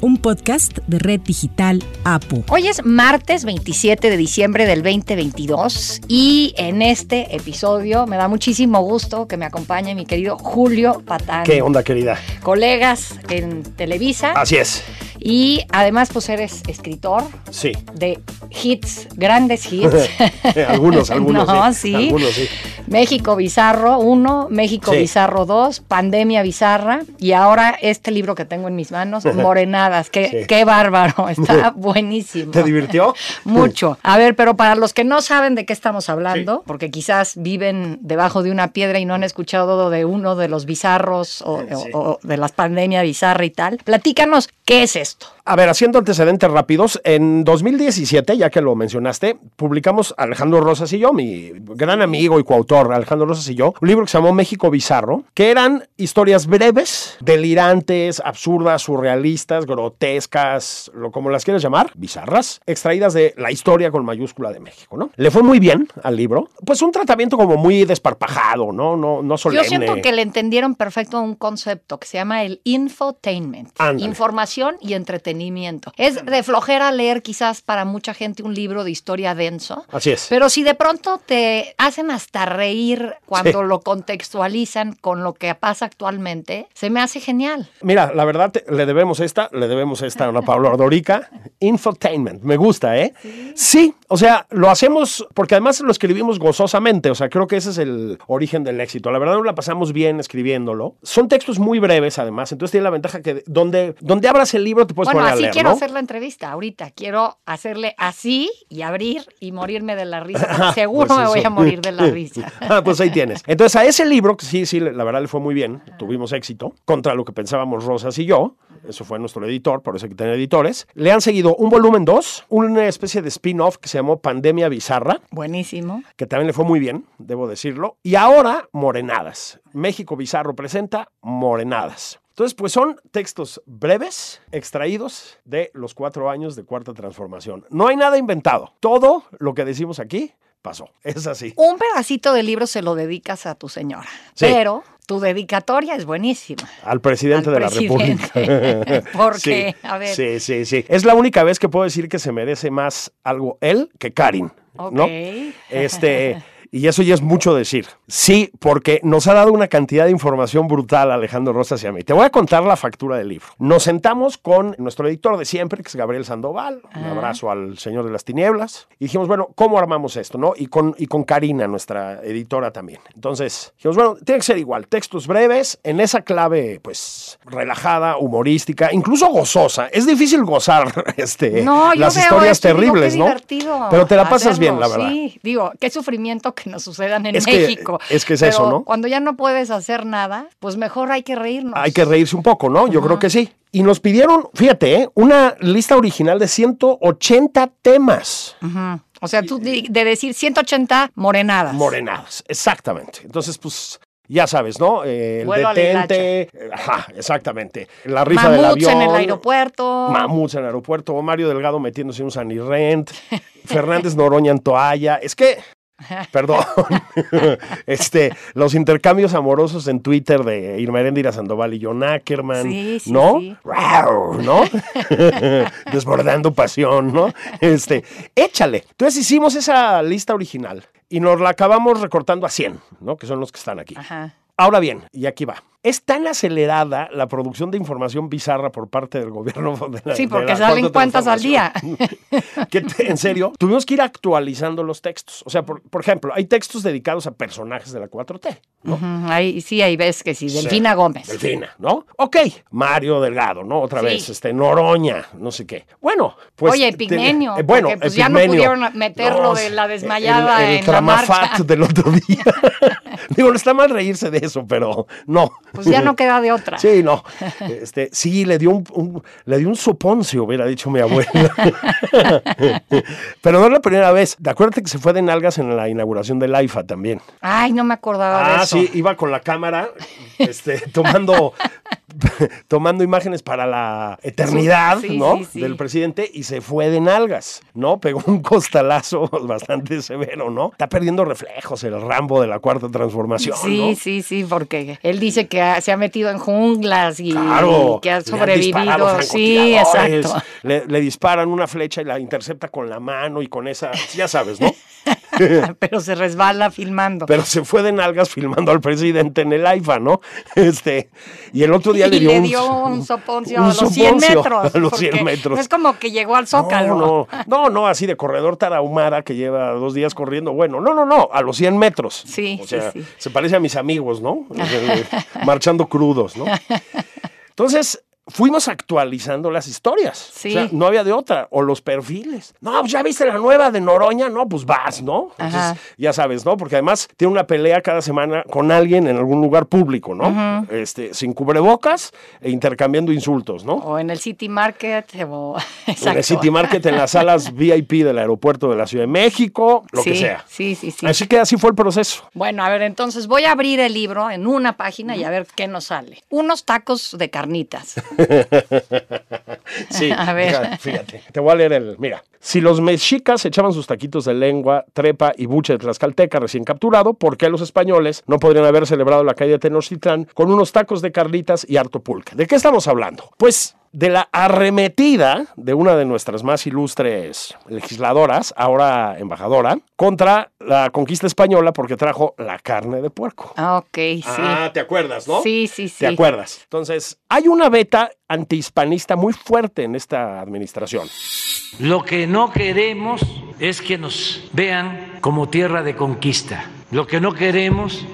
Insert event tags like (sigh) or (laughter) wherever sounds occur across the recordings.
un podcast de Red Digital APU. Hoy es martes 27 de diciembre del 2022 y en este episodio me da muchísimo gusto que me acompañe mi querido Julio Patán. ¿Qué onda, querida? Colegas en Televisa. Así es. Y además, pues eres escritor. Sí. De hits, grandes hits. (laughs) algunos, (laughs) algunos. no, sí. Algunos, sí. México Bizarro 1, México Bizarro 2, Pandemia Bizarra y ahora este libro que tengo en mis manos, (laughs) Morenadas. Qué, qué bárbaro, está buenísimo. ¿Te divirtió? Mucho. A ver, pero para los que no saben de qué estamos hablando, porque quizás viven debajo de una piedra y no han escuchado de uno de los bizarros o, o de las pandemias bizarra y tal, platícanos qué es esto. A ver, haciendo antecedentes rápidos, en 2017, ya que lo mencionaste, publicamos Alejandro Rosas y yo, mi gran amigo y coautor Alejandro Rosas y yo, un libro que se llamó México Bizarro, que eran historias breves, delirantes, absurdas, surrealistas, grotescas, lo como las quieres llamar, bizarras, extraídas de la historia con mayúscula de México, ¿no? Le fue muy bien al libro, pues un tratamiento como muy desparpajado, ¿no? No, no solemne. Yo siento que le entendieron perfecto un concepto que se llama el infotainment, información y entretenimiento es de flojera leer quizás para mucha gente un libro de historia denso. Así es. Pero si de pronto te hacen hasta reír cuando lo contextualizan con lo que pasa actualmente, se me hace genial. Mira, la verdad, le debemos esta, le debemos esta a una Pablo Ardorica. Infotainment, me gusta, ¿eh? Sí. sí, o sea, lo hacemos porque además lo escribimos gozosamente, o sea, creo que ese es el origen del éxito. La verdad, nos la pasamos bien escribiéndolo. Son textos muy breves, además, entonces tiene la ventaja que donde, donde abras el libro te puedes poner así quiero hacer la entrevista ahorita. Quiero hacerle así y abrir y morirme de la risa. (laughs) Seguro pues me voy a morir de la (laughs) risa. ah, pues ahí tienes. Entonces a ese libro, que sí, sí, la verdad le fue muy bien, tuvimos éxito, contra lo que pensábamos Rosas y yo, eso fue nuestro editor, por eso hay que tener editores, le han seguido un volumen 2, una especie de spin-off que se llamó Pandemia Bizarra. Buenísimo. Que también le fue muy bien, debo decirlo. Y ahora, Morenadas. México Bizarro presenta Morenadas. Entonces, pues son textos breves, extraídos de los cuatro años de Cuarta Transformación. No hay nada inventado. Todo lo que decimos aquí pasó. Es así. Un pedacito de libro se lo dedicas a tu señora. Pero tu dedicatoria es buenísima. Al presidente de la República. (laughs) Porque, a ver. Sí, sí, sí. Es la única vez que puedo decir que se merece más algo él que Karin. ¿no? Este. (laughs) Y eso ya es mucho decir. Sí, porque nos ha dado una cantidad de información brutal Alejandro Rosas y a mí. Te voy a contar la factura del libro. Nos sentamos con nuestro editor de siempre, que es Gabriel Sandoval. Un ah. abrazo al señor de las tinieblas. Y dijimos, bueno, ¿cómo armamos esto? ¿no? Y, con, y con Karina, nuestra editora también. Entonces, dijimos, bueno, tiene que ser igual. Textos breves, en esa clave, pues, relajada, humorística, incluso gozosa. Es difícil gozar (laughs) este, las historias terribles, ¿no? Pero te la pasas bien, la verdad. Sí, digo, qué sufrimiento que nos sucedan en México. es que es eso, ¿no? Cuando ya no puedes hacer nada, pues mejor hay que reírnos. Hay que reírse un poco, ¿no? Yo creo que sí. Y nos pidieron, fíjate, ¿eh? una lista original de 180 temas. O sea, tú de, decir 180 morenadas. Morenadas, exactamente. Entonces, pues ya sabes, ¿no? Eh, el detente. Ajá, exactamente. La risa del avión. en el aeropuerto. Mamuts en el aeropuerto. Mario Delgado metiéndose en un Sunny Rent. (laughs) Fernández Noroña en toalla. Es que (laughs) Perdón. (laughs) este, los intercambios amorosos en Twitter de Irma Erendira Sandoval y John Ackerman, ¿no? ¿No? (laughs) Desbordando pasión, ¿no? Este, échale. Entonces hicimos esa lista original y nos la acabamos recortando a 100, ¿no? Que son los que están aquí. Ahora bien, y aquí va. Es tan acelerada la producción de información bizarra por parte del gobierno (laughs) de Sí, porque salen cuentas al día. (laughs) que, en serio, tuvimos que ir actualizando los textos. O sea, por, ejemplo, hay textos dedicados a personajes de la 4T. ¿no? ahí, sí, ahí ves que sí. Delfina Gómez. Delfina, ¿no? Ok. Mario Delgado, ¿no? Otra vez. Este, Noroña, no sé qué. Bueno, pues. Oye, Epigmenio. Eh, bueno, pues ya no pudieron meterlo de la desmayada el, el en la marcha. del otro día. (laughs) Digo, no está mal reírse de eso, pero no. Pues ya no queda de otra. Sí, no. Este, sí, le dio un, le dio un soponcio, hubiera dicho mi abuela. Pero no es la primera vez. Acuérdate que se fue de nalgas en la inauguración del AIFA también. Ay, no me acordaba de ah, eso. Ah, sí, iba con la cámara, este, tomando (laughs) tomando imágenes para la eternidad, ¿no? Del presidente y se fue de nalgas, ¿no? Pegó un costalazo (laughs) bastante severo, ¿no? Está perdiendo reflejos el Rambo de la cuarta transformación. Sí, sí, sí, porque él dice que se ha metido en junglas y, que ha sobrevivido. Sí, exacto. Le, le disparan una flecha y la intercepta con la mano y con esa, ya sabes, ¿no? (laughs) (laughs) (laughs) Pero se resbala filmando. Pero se fue de nalgas filmando al presidente en el AIFA, ¿no? (laughs) Este, y el otro día le dio, le dio un, soponcio a los 100 metros. A los 100 metros. No es como que llegó al Zócalo. No, no, no, así de corredor tarahumara que lleva dos días corriendo. Bueno, no, no, no, a los 100 metros. Sí, o sea, sí, sí. se parece a mis amigos, ¿no? Marchando crudos, ¿no? Entonces, fuimos actualizando las historias. O sea, no había de otra. O los perfiles. No, pues ya viste la nueva de Noroña. No, pues vas, ¿no? Entonces, ya sabes, ¿no? Porque además tiene una pelea cada semana con alguien en algún lugar público, ¿no? este, sin cubrebocas e intercambiando insultos, ¿no? O en el City Market. O... (laughs) En el City Market, en las salas (laughs) VIP del aeropuerto de la Ciudad de México, lo que sea. Sí, sí, sí. Así que así fue el proceso. Bueno, a ver, entonces voy a abrir el libro en una página y a ver qué nos sale. Unos tacos de carnitas. (laughs) (laughs) sí, a ver. Fíjate, te voy a leer el. Mira, si los mexicas echaban sus taquitos de lengua, trepa y buche de Tlaxcalteca recién capturado, ¿por qué los españoles no podrían haber celebrado la caída de Tenochtitlán con unos tacos de carnitas y harto pulque? ¿De qué estamos hablando? Pues de la arremetida de una de nuestras más ilustres legisladoras, ahora embajadora, contra la conquista española porque trajo la carne de puerco. Ah, ok, sí. Ah, ¿te acuerdas, no? Sí, sí, sí. ¿Te acuerdas? Entonces, hay una beta antihispanista muy fuerte en esta administración. Lo que no queremos es que nos vean como tierra de conquista. Lo que no queremos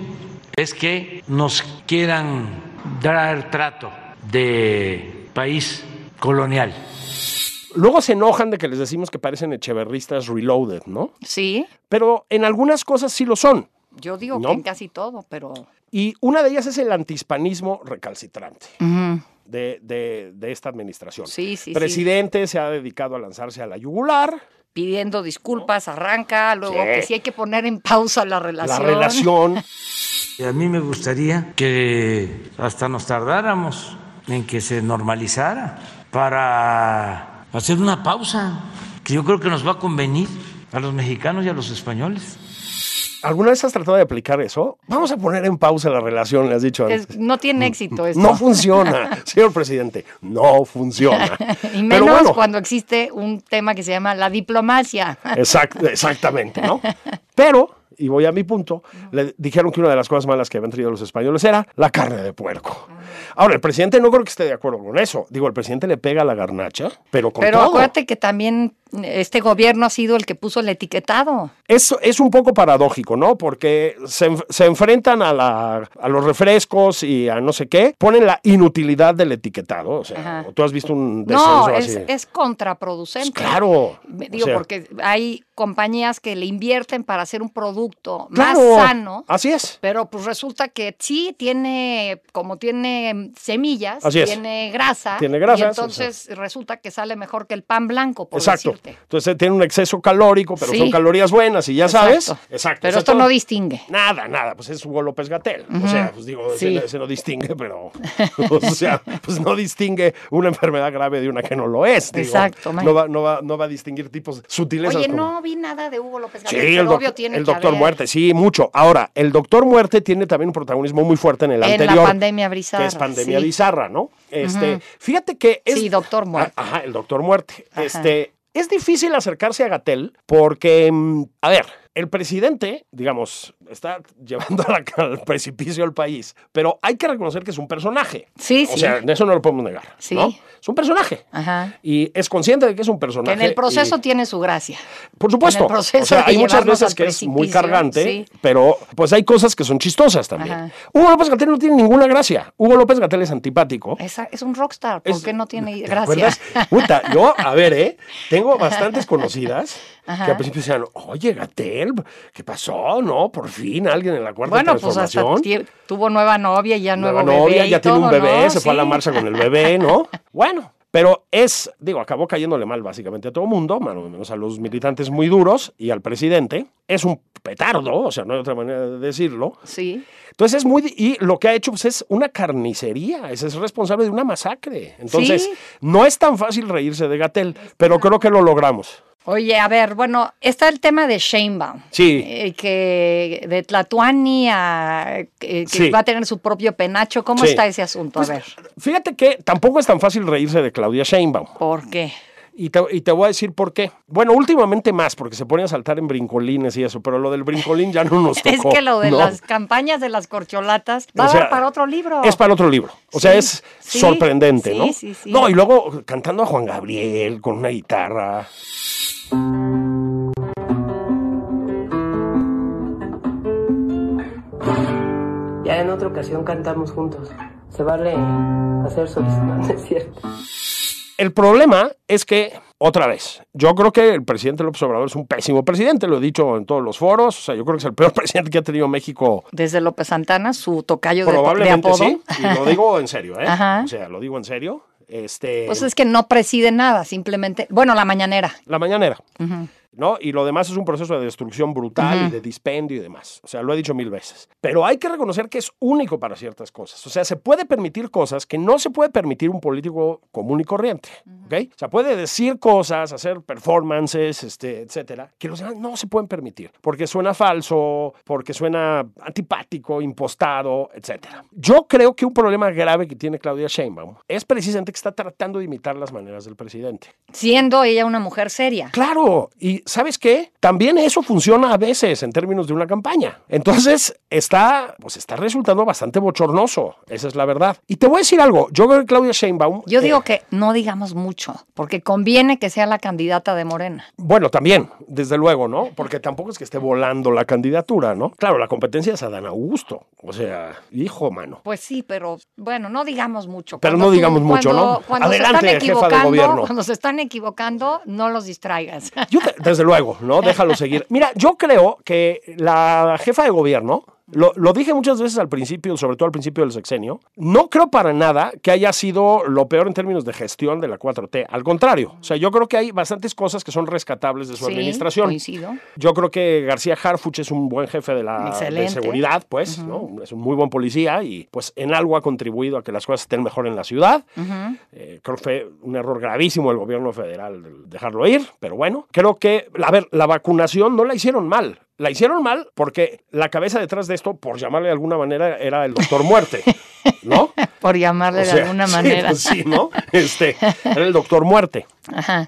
es que nos quieran dar trato de país colonial. Luego se enojan de que les decimos que parecen echeverristas reloaded, ¿no? Sí. Pero en algunas cosas sí lo son. Yo digo que en casi todo, pero... Y una de ellas es el antihispanismo recalcitrante. de, de, esta administración. Sí, sí. Presidente se ha dedicado a lanzarse a la yugular. Pidiendo disculpas, arranca, luego que sí hay que poner en pausa la relación. La relación. a mí me gustaría que hasta nos tardáramos en que se normalizara para hacer una pausa que yo creo que nos va a convenir a los mexicanos y a los españoles. ¿Alguna vez has tratado de aplicar eso? Vamos a poner en pausa la relación, le has dicho antes. no tiene éxito esto. No funciona, (laughs) señor presidente, no funciona. (laughs) y menos cuando existe un tema que se llama la diplomacia. (laughs) exactamente, ¿no? Pero y voy a mi punto, le dijeron que una de las cosas malas que habían traído los españoles era la carne de puerco. Ahora, el presidente no creo que esté de acuerdo con eso. Digo, el presidente le pega la garnacha, pero con Pero acuérdate que también este gobierno ha sido el que puso el etiquetado. Eso es un poco paradójico, ¿no? Porque se, enfrentan a, la, a, los refrescos y a no sé qué, ponen la inutilidad del etiquetado. O sea, tú has visto un No, es, es, contraproducente. Claro. Digo, porque hay compañías que le invierten para hacer un producto más sano. Así es. Pero pues resulta que sí tiene, como tiene semillas, tiene grasa. Tiene grasa. Y entonces resulta que sale mejor que el pan blanco, por Exacto. Entonces tiene un exceso calórico, pero son calorías buenas y ya sabes. Exacto. Pero esto no distingue. Nada, nada. Pues es Hugo López Gatel. O sea, pues digo, ese, no distingue, pero. o sea, pues no distingue una enfermedad grave de una que no lo es. Exacto. No va, no, va, no va a distinguir tipos sutiles. Oye, no vi nada de Hugo López Gatel. Sí, el, obvio tiene el doctor Muerte, sí, mucho. Ahora, el doctor Muerte tiene también un protagonismo muy fuerte en el anterior. En la pandemia bizarra. Que es pandemia bizarra, ¿no? Este, Fíjate que es. Sí, doctor Muerte. Ajá, el doctor Muerte. Este, es difícil acercarse a Gatel porque, mm, a ver, el presidente, digamos, está llevando al precipicio al país, pero hay que reconocer que es un personaje. Sí, sí. O sea, eso no lo podemos negar. Sí. ¿no? Es un personaje. Ajá. Y es consciente de que es un personaje. Que en el proceso tiene su gracia. Por supuesto. En el proceso o sea, hay muchas veces que es muy cargante, pero pues hay cosas que son chistosas también. Hugo López Gatel no tiene ninguna gracia. Hugo López Gatel es antipático. Es, es un rockstar. ¿Por qué no tiene gracia? Puta, yo, a ver, ¿eh? Tengo bastantes (laughs) conocidas que al principio decían, oye, Gatel, ¿qué pasó? No, por fin alguien en la cuarta bueno, pues hasta tuvo nueva novia ya nuevo nueva novia, ya tiene un bebé, se fue a la marcha con el bebé, ¿no? (laughs) bueno, pero es, digo, acabó cayéndole mal básicamente a todo el mundo, menos a los militantes muy duros y al presidente. Es un petardo, o sea, no hay otra manera de decirlo. Sí. Entonces es muy, y lo que ha hecho pues, es una carnicería, es, es responsable de una masacre. Entonces, no es tan fácil reírse de Gatel, pero creo que lo logramos. Oye, a ver, bueno, está el tema de Sheinbaum. Sí. Eh, que de Tlatuani a que va a tener su propio penacho. ¿Cómo está ese asunto? a pues, ver. Fíjate que tampoco es tan fácil reírse de Claudia Sheinbaum. ¿Por qué? Y te, voy a decir por qué. Bueno, últimamente más, porque se pone a saltar en brincolines y eso, pero lo del brincolín ya no nos (laughs) tocó. es que lo de las campañas de las corcholatas va a dar para otro libro. Es para otro libro. O sea, es sorprendente, ¿no? Sí, sí, No, y luego cantando a Juan Gabriel con una guitarra. Ya en otra ocasión cantamos juntos. Se vale hacer solicitud, (laughs) es cierto. El problema es que, otra vez, yo creo que el presidente López Obrador es un pésimo presidente, lo he dicho en todos los foros, o sea, yo creo que es el peor (laughs) presidente que ha tenido México. Desde López Santana, su tocayo Probablemente de, sí, y lo digo en serio, ¿eh? (laughs) O sea, lo digo en serio. Este... Pues es que no preside nada, simplemente, bueno, la mañanera. La mañanera. ¿No? Y lo demás es un proceso de destrucción brutal y de dispendio y demás. O sea, lo he dicho mil veces. Pero hay que reconocer que es único para ciertas cosas. O sea, se puede permitir cosas que no se puede permitir un político común y corriente, ¿ok? O sea, puede decir cosas, hacer performances, este, etcétera, que los demás no se pueden permitir, porque suena falso, porque suena antipático, impostado, etcétera. Yo creo que un problema grave que tiene Claudia Sheinbaum es precisamente que está tratando de imitar las maneras del presidente. Siendo ella una mujer seria. Claro, y ¿sabes qué? También eso funciona a veces en términos de una campaña. Entonces, está, pues está resultando bastante bochornoso. Esa es la verdad. Y te voy a decir algo. Yo creo que Claudia Sheinbaum. Yo digo que no digamos mucho, porque conviene que sea la candidata de Morena. Bueno, también, desde luego, ¿no? Porque tampoco es que esté volando la candidatura, ¿no? Claro, la competencia es Adán Augusto. O sea, hijo, mano. Pues sí, pero bueno, no digamos mucho. Pero no digamos mucho, ¿no? Cuando Adelante, se están jefa de gobierno. Cuando se están equivocando, no los distraigas. Yo desde luego, ¿no? Déjalo seguir. Mira, yo creo que la jefa de gobierno lo, dije muchas veces al principio, sobre todo al principio del sexenio. No creo para nada que haya sido lo peor en términos de gestión de la 4T. Al contrario, o sea, yo creo que hay bastantes cosas que son rescatables de su administración. Coincido. Yo creo que García Harfuch es un buen jefe de la seguridad, pues, ¿no? Es un muy buen policía y, pues, en algo ha contribuido a que las cosas estén mejor en la ciudad. Eh, creo que fue un error gravísimo el gobierno federal dejarlo ir, pero bueno, creo que, a ver, la vacunación no la hicieron mal. La hicieron mal porque la cabeza detrás de esto, por llamarle de alguna manera, era el doctor Muerte, (laughs) ¿no? (laughs) por llamarle de alguna (laughs) manera. Pues sí, ¿no? Este, era el doctor Muerte,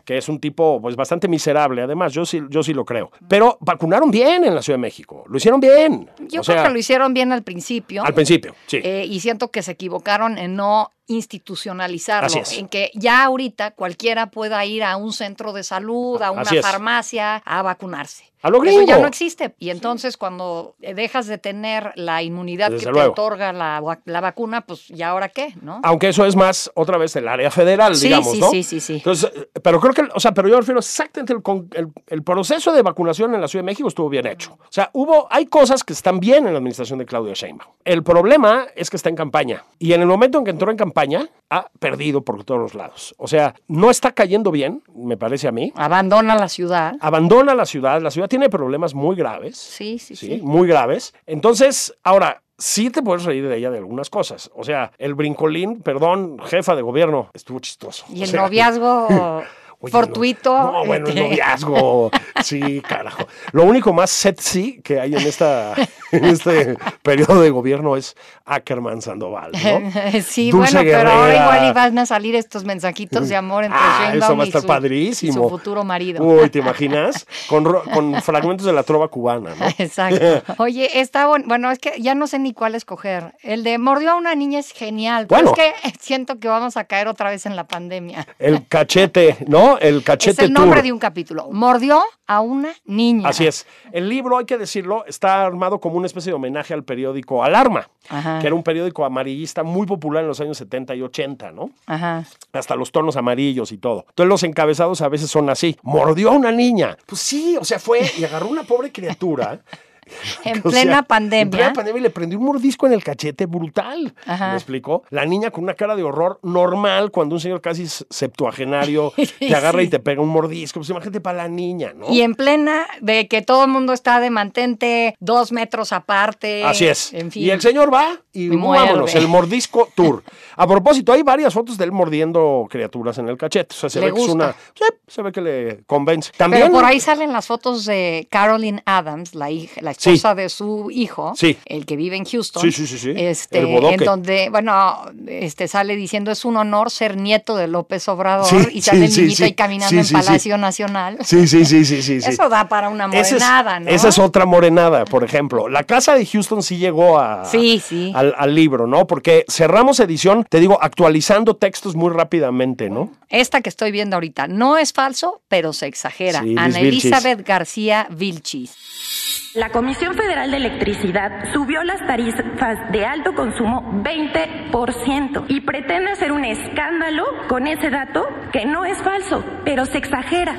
que es un tipo pues bastante miserable, además, yo sí, yo sí lo creo. Pero vacunaron bien en la Ciudad de México, lo hicieron bien. Yo creo que lo hicieron bien al principio. Al principio, sí. Eh, y siento que se equivocaron en no institucionalizarlo, en que ya ahorita cualquiera pueda ir a un centro de salud, a una farmacia, a vacunarse. Eso ya no existe. Y entonces cuando dejas de tener la inmunidad que te otorga la, vacuna, pues ya ahora qué, ¿no? Aunque eso es más otra vez el área federal, digamos, sí, ¿no? Sí, sí, sí. Entonces, pero creo que, o sea, pero yo refiero exactamente el, el, proceso de vacunación en la Ciudad de México estuvo bien hecho. O sea, hubo, hay cosas que están bien en la administración de Claudio Sheinbaum. El problema es que está en campaña. Y en el momento en que entró en campaña, ha perdido por todos los lados. O sea, no está cayendo bien, me parece a mí. Abandona la ciudad. Abandona la ciudad. La ciudad tiene problemas muy graves. Sí, sí, sí. Muy graves. Entonces, ahora, sí te puedes reír de ella de algunas cosas. O sea, el brincolín, perdón, jefa de gobierno, estuvo chistoso. Y el noviazgo (laughs) fortuito. No, bueno, el este. noviazgo. (laughs) Sí, carajo. Lo único más sexy que hay en, esta, en este periodo de gobierno es Ackerman Sandoval, ¿no? (laughs) sí, bueno, pero ahora igual van a salir estos mensajitos de amor entre ah, eso va a estar padrísimo. su futuro marido. Uy, ¿te (laughs) imaginas? Con, con fragmentos de la trova cubana, ¿no? Exacto. Oye, está bueno, es que ya no sé ni cuál escoger. El de mordió a una niña es genial, pero es que siento que vamos a caer otra vez en la pandemia. El cachete, ¿no? El cachete Es el nombre de un capítulo. Mordió a una niña. Así es. El libro, hay que decirlo, está armado como una especie de homenaje al periódico Alarma, que era un periódico amarillista muy popular en los años 70 y 80, ¿no? Ajá. Hasta los tonos amarillos y todo. Entonces los encabezados a veces son así. Mordió a una niña. Pues sí, o sea, fue y agarró una pobre criatura (laughs) en plena pandemia. En plena pandemia le prendió un mordisco en el cachete brutal. ¿Me explicó? La niña con una cara de horror normal cuando un señor casi septuagenario (laughs) te agarra y te pega un mordisco. Pues imagínate para la niña, ¿no? Y en plena de que todo el mundo está de mantente dos metros aparte. Así es. Y el señor va y, vámonos, el mordisco tour. A propósito, hay varias fotos de él mordiendo criaturas en el cachete. O sea, se ve que es una. se ve que le convence. También. Pero por ahí salen las fotos de Carolyn Adams, la hija, la esposa de su hijo, el que vive en Houston. Sí, sí, sí, sí. Este, en donde, bueno, este sale diciendo es un honor ser nieto de López Obrador y sale el niñito ahí caminando en Palacio Nacional. Sí, sí, sí, sí, sí. (laughs) Eso da para una morenada, ¿no? Esa es otra morenada, por ejemplo. La casa de Houston sí llegó a, sí, sí. Al, al libro, ¿no? Porque cerramos edición, te digo, actualizando textos muy rápidamente, ¿no? Esta que estoy viendo ahorita no es falso, pero se exagera. Ana Elizabeth García Vilchis. La Comisión Federal de Electricidad subió las tarifas de alto consumo 20% y pretende hacer un escándalo con ese dato que no es falso, pero se exagera.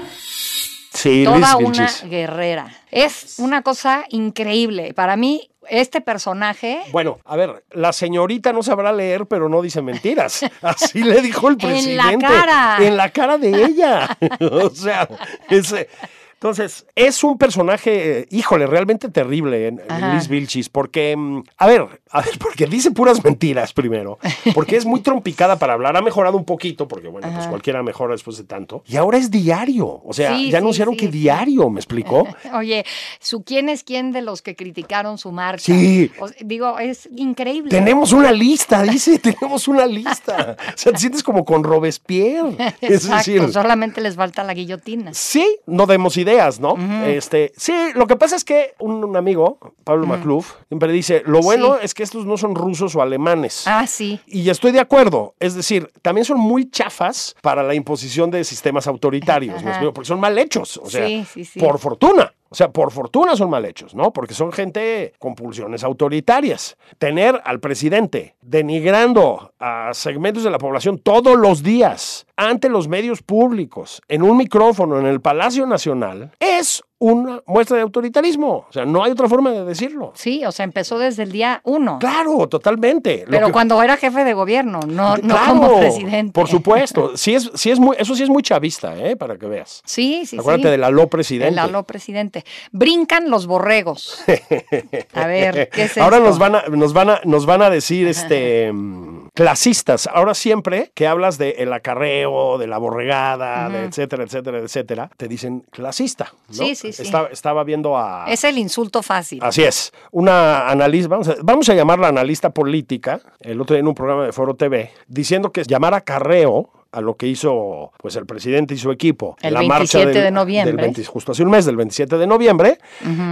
Sí, Toda una guerrera. Es una cosa increíble. Para mí, este personaje. Bueno, a ver, la señorita no sabrá leer, pero no dice mentiras. (laughs) Así le dijo el presidente. En la cara. En la cara de ella. (laughs) o sea, ese. Entonces, es un personaje, híjole, realmente terrible en, Luis Vilchis, porque, mm, a ver, a ver, (laughs) porque dice puras mentiras primero, porque es muy trompicada para hablar, ha mejorado un poquito, porque bueno, pues cualquiera mejora después de tanto, y ahora es diario, o sea, ya anunciaron que diario, ¿me explicó? (laughs) Oye, su quién es quién de los que criticaron su marcha. Sí. digo, es increíble. Tenemos una lista, (laughs) dice, tenemos una lista. O sea, te sientes como con Robespierre. Es decir, solamente les falta la guillotina. Sí, no demos ideas ideas, ¿no? este, sí, lo que pasa es que un, amigo, Pablo Macluf, siempre dice, lo bueno es que estos no son rusos o alemanes. Ah, sí. Y estoy de acuerdo, es decir, también son muy chafas para la imposición de sistemas autoritarios, porque son mal hechos, o sea, por fortuna. O sea, por fortuna son mal hechos, ¿no? Porque son gente con pulsiones autoritarias. Tener al presidente denigrando a segmentos de la población todos los días ante los medios públicos, en un micrófono, en el Palacio Nacional, es una muestra de autoritarismo. O sea, no hay otra forma de decirlo. Sí, o sea, empezó desde el día uno. Claro, totalmente. Pero cuando era jefe de gobierno, no, como presidente. Por supuesto. Sí es, sí es muy, eso sí es muy chavista, ¿eh? Para que veas. Sí, sí, Acuérdate del aló presidente. El aló presidente. Brincan los borregos. (laughs) A ver, ¿qué es Ahora nos van a, nos van a, nos van a decir este mm, clasistas. Ahora siempre que hablas de el acarreo, de la borregada, de etcétera, etcétera, etcétera, te dicen clasista. ¿no? Sí, sí, estaba viendo a... Es el insulto fácil. Así es. Una analista, vamos a, vamos a llamarla analista política, el otro día en un programa de Foro TV, diciendo que llamar a carreo a lo que hizo pues el presidente y su equipo el la 27 marcha de noviembre justo hace un mes del 27 de noviembre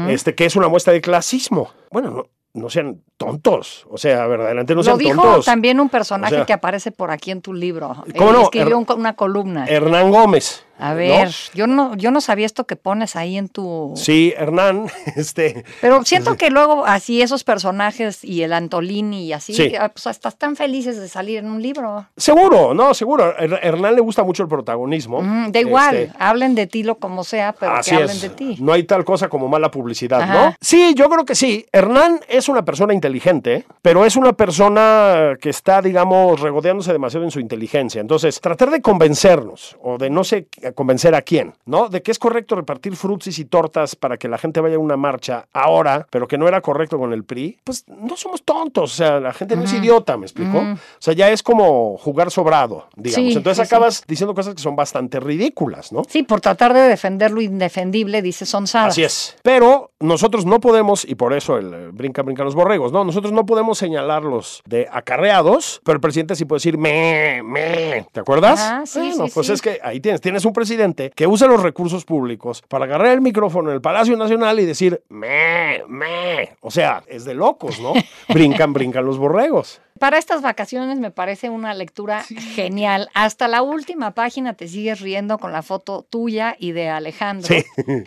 este que es una muestra de clasismo bueno no, no sean tontos. O sea, verdaderamente no sean tontos. Lo dijo también un personaje que aparece por aquí en tu libro. ¿Cómo no? Escribió una columna. Hernán Gómez. A ver, yo no, yo no sabía esto que pones ahí en tu. Sí, Hernán, (laughs) este. Pero siento que luego así esos personajes y el Antolini y así, sí. pues estás tan felices de salir en un libro. Seguro, no, seguro. Hernán le gusta mucho el protagonismo. Mm, da igual, este, hablen de ti lo como sea, pero que hablen de ti. No hay tal cosa como mala publicidad, ¿no? Sí, yo creo que sí. Hernán es una persona inteligente, pero es una persona que está, digamos, regodeándose demasiado en su inteligencia. Entonces, tratar de convencernos o de no sé convencer a quién, ¿no? De que es correcto repartir frutsis y tortas para que la gente vaya a una marcha ahora, pero que no era correcto con el PRI, pues no somos tontos, o sea, la gente no es idiota, ¿me explico? O sea, ya es como jugar sobrado, digamos. Entonces acabas diciendo cosas que son bastante ridículas, ¿no? Sí, por tratar de defender lo indefendible, dice Sonsada. Así es. Pero nosotros no podemos, y por eso el brinca, brinca los borregos, ¿no? Nosotros no podemos señalarlos de acarreados, pero el presidente sí puede decir me, me. ¿Te acuerdas? Ah, sí, bueno, pues es que ahí tienes, tienes un presidente que usa los recursos públicos para agarrar el micrófono en el Palacio Nacional y decir me, me. O sea, es de locos, ¿no? (laughs) brincan, brincan los borregos. Para estas vacaciones me parece una lectura genial. Hasta la última página te sigues riendo con la foto tuya y de Alejandro.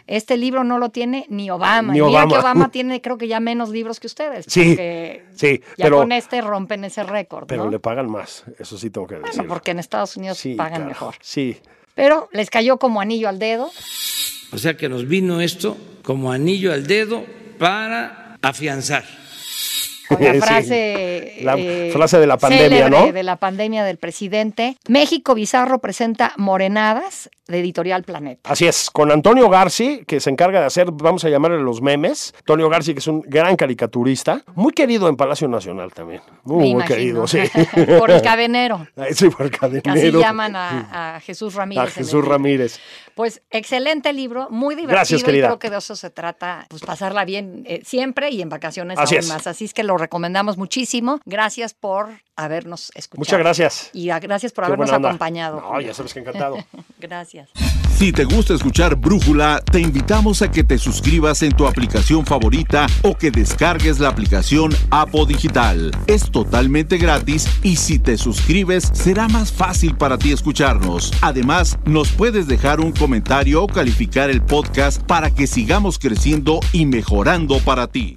Este libro no lo tiene ni Obama. Ni Obama. que Obama tiene creo que ya menos libros que ustedes. Sí, sí. Ya con este rompen ese récord. Pero le pagan más, eso sí tengo que decir. Bueno, porque en Estados Unidos pagan mejor. Sí. Pero les cayó como anillo al dedo. O sea que nos vino esto como anillo al dedo para afianzar (laughs) la frase, la eh, frase de la pandemia, ¿no? De la pandemia del presidente. México Bizarro presenta Morenadas de Editorial Planeta. Así es, con Antonio Garci, que se encarga de hacer, vamos a llamarle los memes. Antonio Garci, que es un gran caricaturista, muy querido en Palacio Nacional también. Muy, muy querido, sí. (laughs) por el cadenero. Sí, por el cadenero. Así llaman a, Jesús Ramírez. A Jesús Ramírez. Pues excelente libro, muy divertido. Gracias, querida. Y creo que de eso se trata, pues pasarla bien eh, siempre y en vacaciones Así aún más. Así es que lo recomendamos muchísimo. Gracias por habernos escuchado. Muchas gracias. Y gracias por habernos acompañado. No, ya sabes que encantado. (laughs) gracias. Si te gusta escuchar Brújula, te invitamos a que te suscribas en tu aplicación favorita o que descargues la aplicación Apo Digital. Es totalmente gratis y si te suscribes será más fácil para ti escucharnos. Además, nos puedes dejar un comentario o calificar el podcast para que sigamos creciendo y mejorando para ti.